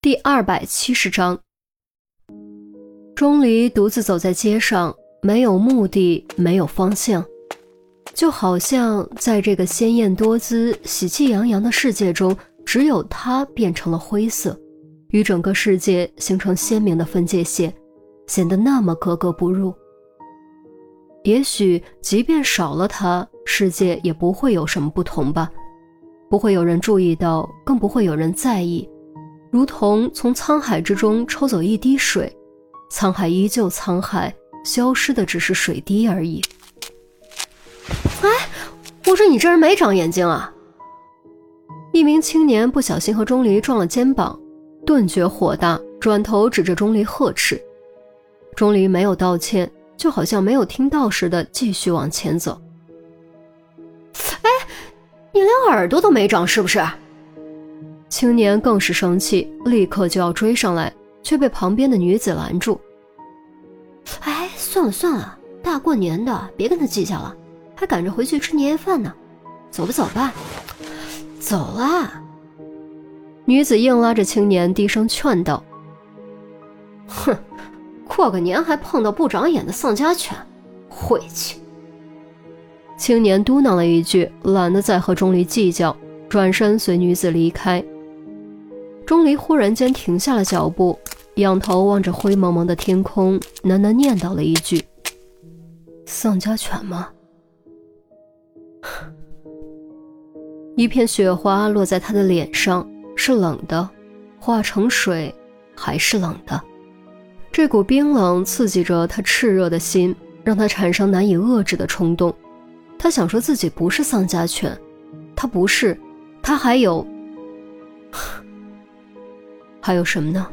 第二百七十章，钟离独自走在街上，没有目的，没有方向，就好像在这个鲜艳多姿、喜气洋洋的世界中，只有他变成了灰色，与整个世界形成鲜明的分界线，显得那么格格不入。也许，即便少了他，世界也不会有什么不同吧，不会有人注意到，更不会有人在意。如同从沧海之中抽走一滴水，沧海依旧沧海，消失的只是水滴而已。哎，我说你这人没长眼睛啊！一名青年不小心和钟离撞了肩膀，顿觉火大，转头指着钟离呵斥。钟离没有道歉，就好像没有听到似的，继续往前走。哎，你连耳朵都没长是不是？青年更是生气，立刻就要追上来，却被旁边的女子拦住。哎，算了算了，大过年的，别跟他计较了，还赶着回去吃年夜饭呢。走吧走吧，走啦！女子硬拉着青年，低声劝道：“哼，过个年还碰到不长眼的丧家犬，晦气！”青年嘟囔了一句，懒得再和钟离计较，转身随女子离开。钟离忽然间停下了脚步，仰头望着灰蒙蒙的天空，喃喃念叨了一句：“丧家犬吗？” 一片雪花落在他的脸上，是冷的，化成水还是冷的。这股冰冷刺激着他炽热的心，让他产生难以遏制的冲动。他想说自己不是丧家犬，他不是，他还有。还有什么呢？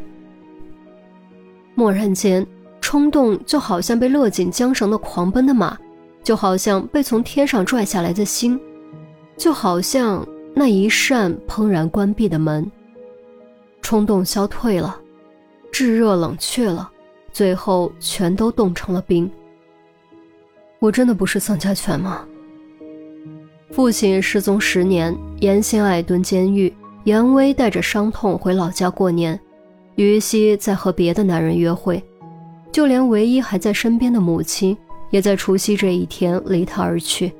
蓦然间，冲动就好像被勒紧缰绳的狂奔的马，就好像被从天上拽下来的星，就好像那一扇砰然关闭的门。冲动消退了，炙热冷却了，最后全都冻成了冰。我真的不是丧家犬吗？父亲失踪十年，严心爱蹲监狱。严威带着伤痛回老家过年，于西在和别的男人约会，就连唯一还在身边的母亲，也在除夕这一天离他而去。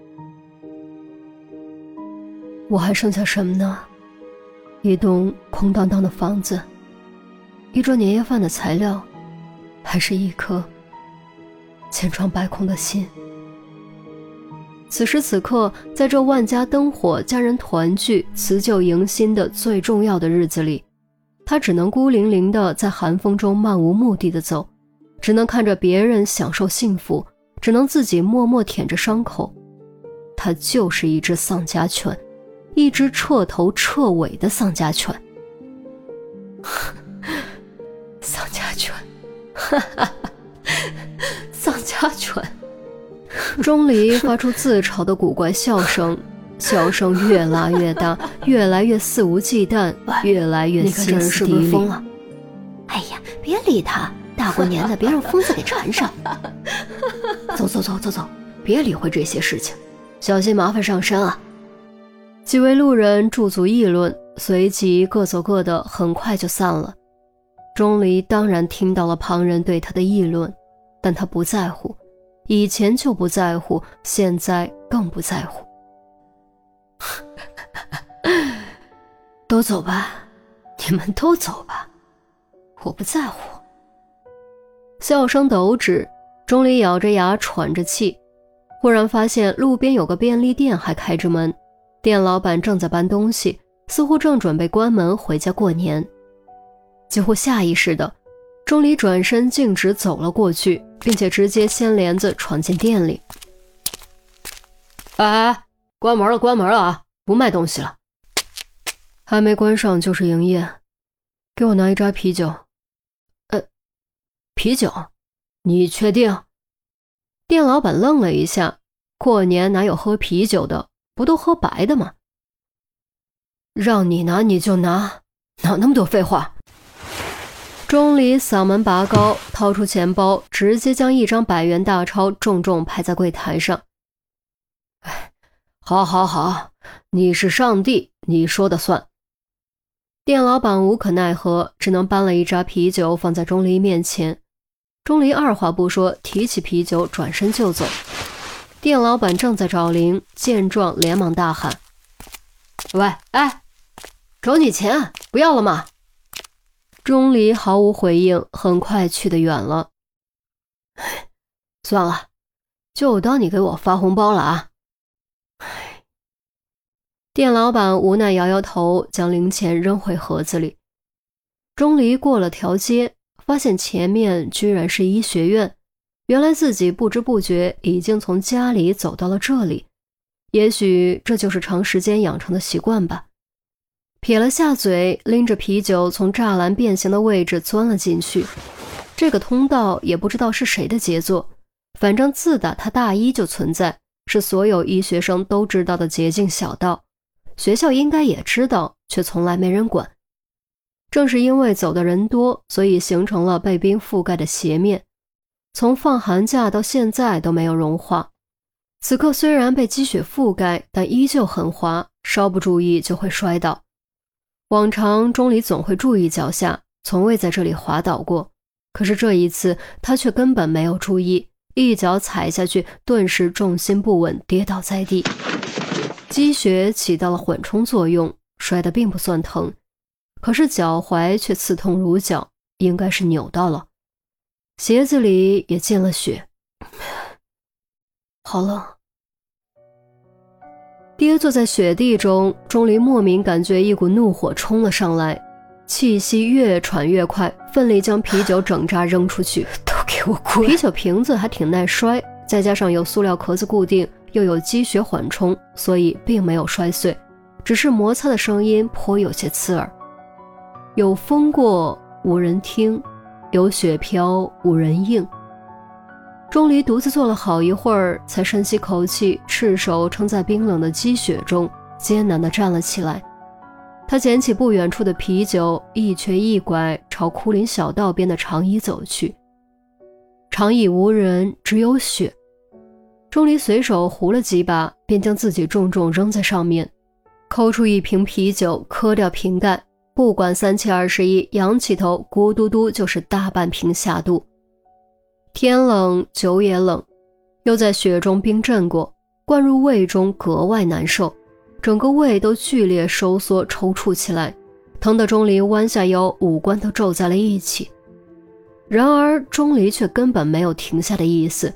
我还剩下什么呢？一栋空荡荡的房子，一桌年夜饭的材料，还是一颗千疮百孔的心？此时此刻，在这万家灯火、家人团聚、辞旧迎新的最重要的日子里，他只能孤零零的在寒风中漫无目的的走，只能看着别人享受幸福，只能自己默默舔着伤口。他就是一只丧家犬，一只彻头彻尾的丧家犬。丧家犬，哈哈，丧家犬。钟离发出自嘲的古怪笑声，笑声越拉越大，越来越肆无忌惮，越来越歇斯底里。疯了！哎呀，别理他，大过年的，别让疯子给缠上。走走走走走，别理会这些事情，小心麻烦上身啊！几位路人驻足议论，随即各走各的，很快就散了。钟离当然听到了旁人对他的议论，但他不在乎。以前就不在乎，现在更不在乎。都走吧，你们都走吧，我不在乎。笑声陡止，钟离咬着牙喘着气，忽然发现路边有个便利店还开着门，店老板正在搬东西，似乎正准备关门回家过年。几乎下意识的。钟离转身径直走了过去，并且直接掀帘子闯进店里。哎，关门了，关门了啊！不卖东西了。还没关上就是营业。给我拿一扎啤酒。呃，啤酒？你确定？店老板愣了一下。过年哪有喝啤酒的？不都喝白的吗？让你拿你就拿，哪那么多废话？钟离嗓门拔高，掏出钱包，直接将一张百元大钞重重拍在柜台上。哎，好，好，好，你是上帝，你说的算。店老板无可奈何，只能搬了一扎啤酒放在钟离面前。钟离二话不说，提起啤酒，转身就走。店老板正在找零，见状连忙大喊：“喂，哎，找你钱，不要了吗？”钟离毫无回应，很快去得远了。算了，就当你给我发红包了啊！店老板无奈摇摇头，将零钱扔回盒子里。钟离过了条街，发现前面居然是医学院。原来自己不知不觉已经从家里走到了这里，也许这就是长时间养成的习惯吧。撇了下嘴，拎着啤酒从栅栏变形的位置钻了进去。这个通道也不知道是谁的杰作，反正自打他大一就存在，是所有医学生都知道的捷径小道。学校应该也知道，却从来没人管。正是因为走的人多，所以形成了被冰覆盖的斜面。从放寒假到现在都没有融化，此刻虽然被积雪覆盖，但依旧很滑，稍不注意就会摔倒。往常钟离总会注意脚下，从未在这里滑倒过，可是这一次他却根本没有注意，一脚踩下去，顿时重心不稳，跌倒在地。积雪起到了缓冲作用，摔得并不算疼，可是脚踝却刺痛如绞，应该是扭到了。鞋子里也进了雪，好冷。跌坐在雪地中，钟离莫名感觉一股怒火冲了上来，气息越喘越快，奋力将啤酒整扎扔出去。都给我滚！啤酒瓶子还挺耐摔，再加上有塑料壳子固定，又有积雪缓冲，所以并没有摔碎，只是摩擦的声音颇有些刺耳。有风过，无人听。有雪飘，无人应。钟离独自坐了好一会儿，才深吸口气，赤手撑在冰冷的积雪中，艰难地站了起来。他捡起不远处的啤酒，一瘸一拐朝枯林小道边的长椅走去。长椅无人，只有雪。钟离随手胡了几把，便将自己重重扔在上面，抠出一瓶啤酒，磕掉瓶盖。不管三七二十一，仰起头，咕嘟嘟就是大半瓶下肚。天冷，酒也冷，又在雪中冰镇过，灌入胃中格外难受，整个胃都剧烈收缩抽搐起来，疼得钟离弯下腰，五官都皱在了一起。然而钟离却根本没有停下的意思，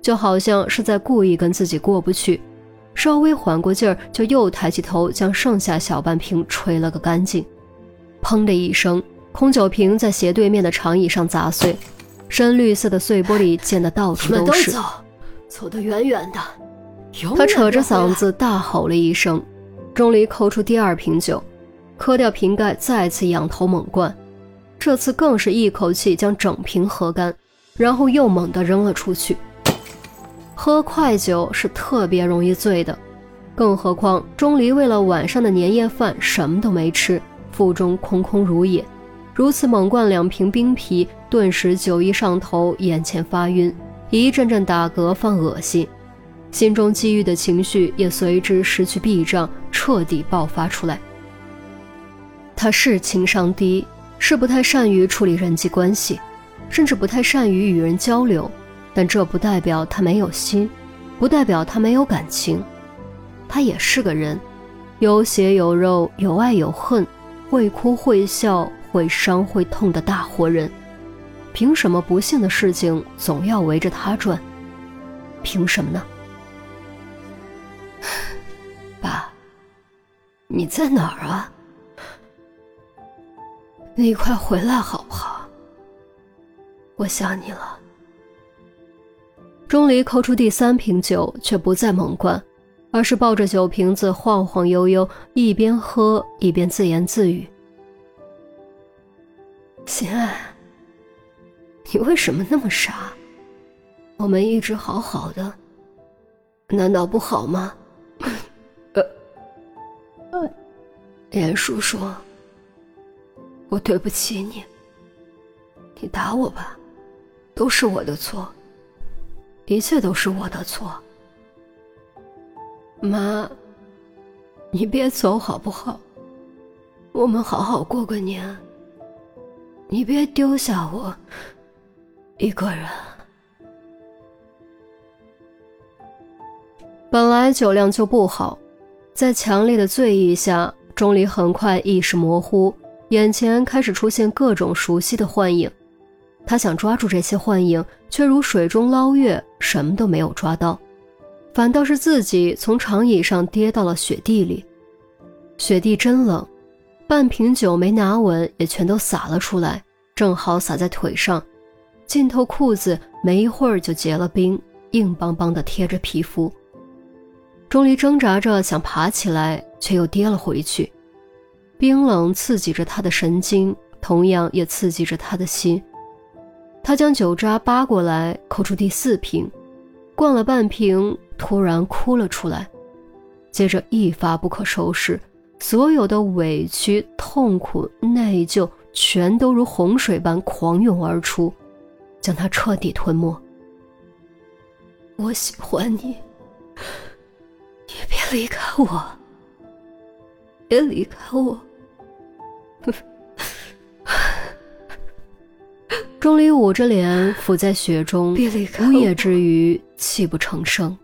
就好像是在故意跟自己过不去。稍微缓过劲儿，就又抬起头，将剩下小半瓶吹了个干净。砰的一声，空酒瓶在斜对面的长椅上砸碎，深绿色的碎玻璃溅得到处都是。走，走得远远的。他扯着嗓子大吼了一声。钟离抠出第二瓶酒，磕掉瓶盖，再次仰头猛灌，这次更是一口气将整瓶喝干，然后又猛地扔了出去。喝快酒是特别容易醉的，更何况钟离为了晚上的年夜饭什么都没吃。腹中空空如也，如此猛灌两瓶冰啤，顿时酒意上头，眼前发晕，一阵阵打嗝，放恶心，心中积郁的情绪也随之失去避障，彻底爆发出来。他是情商低，是不太善于处理人际关系，甚至不太善于与人交流，但这不代表他没有心，不代表他没有感情，他也是个人，有血有肉，有爱有恨。会哭会笑会伤会痛的大活人，凭什么不幸的事情总要围着他转？凭什么呢？爸，你在哪儿啊？你快回来好不好？我想你了。钟离抠出第三瓶酒，却不再猛灌。而是抱着酒瓶子晃晃悠悠，一边喝一边自言自语：“心爱，你为什么那么傻？我们一直好好的，难道不好吗？”呃，严叔说：“我对不起你，你打我吧，都是我的错，一切都是我的错。”妈，你别走好不好？我们好好过个年。你别丢下我一个人。本来酒量就不好，在强烈的醉意下，钟离很快意识模糊，眼前开始出现各种熟悉的幻影。他想抓住这些幻影，却如水中捞月，什么都没有抓到，反倒是自己从长椅上跌到了雪地里。雪地真冷，半瓶酒没拿稳，也全都洒了出来，正好洒在腿上，浸透裤子，没一会儿就结了冰，硬邦邦的贴着皮肤。钟离挣扎着想爬起来，却又跌了回去。冰冷刺激着他的神经，同样也刺激着他的心。他将酒渣扒过来，扣出第四瓶，灌了半瓶，突然哭了出来，接着一发不可收拾，所有的委屈、痛苦、内疚全都如洪水般狂涌而出，将他彻底吞没。我喜欢你。别离开我！别离开我！钟离捂着脸，伏在雪中，别离开呜咽之余泣不成声。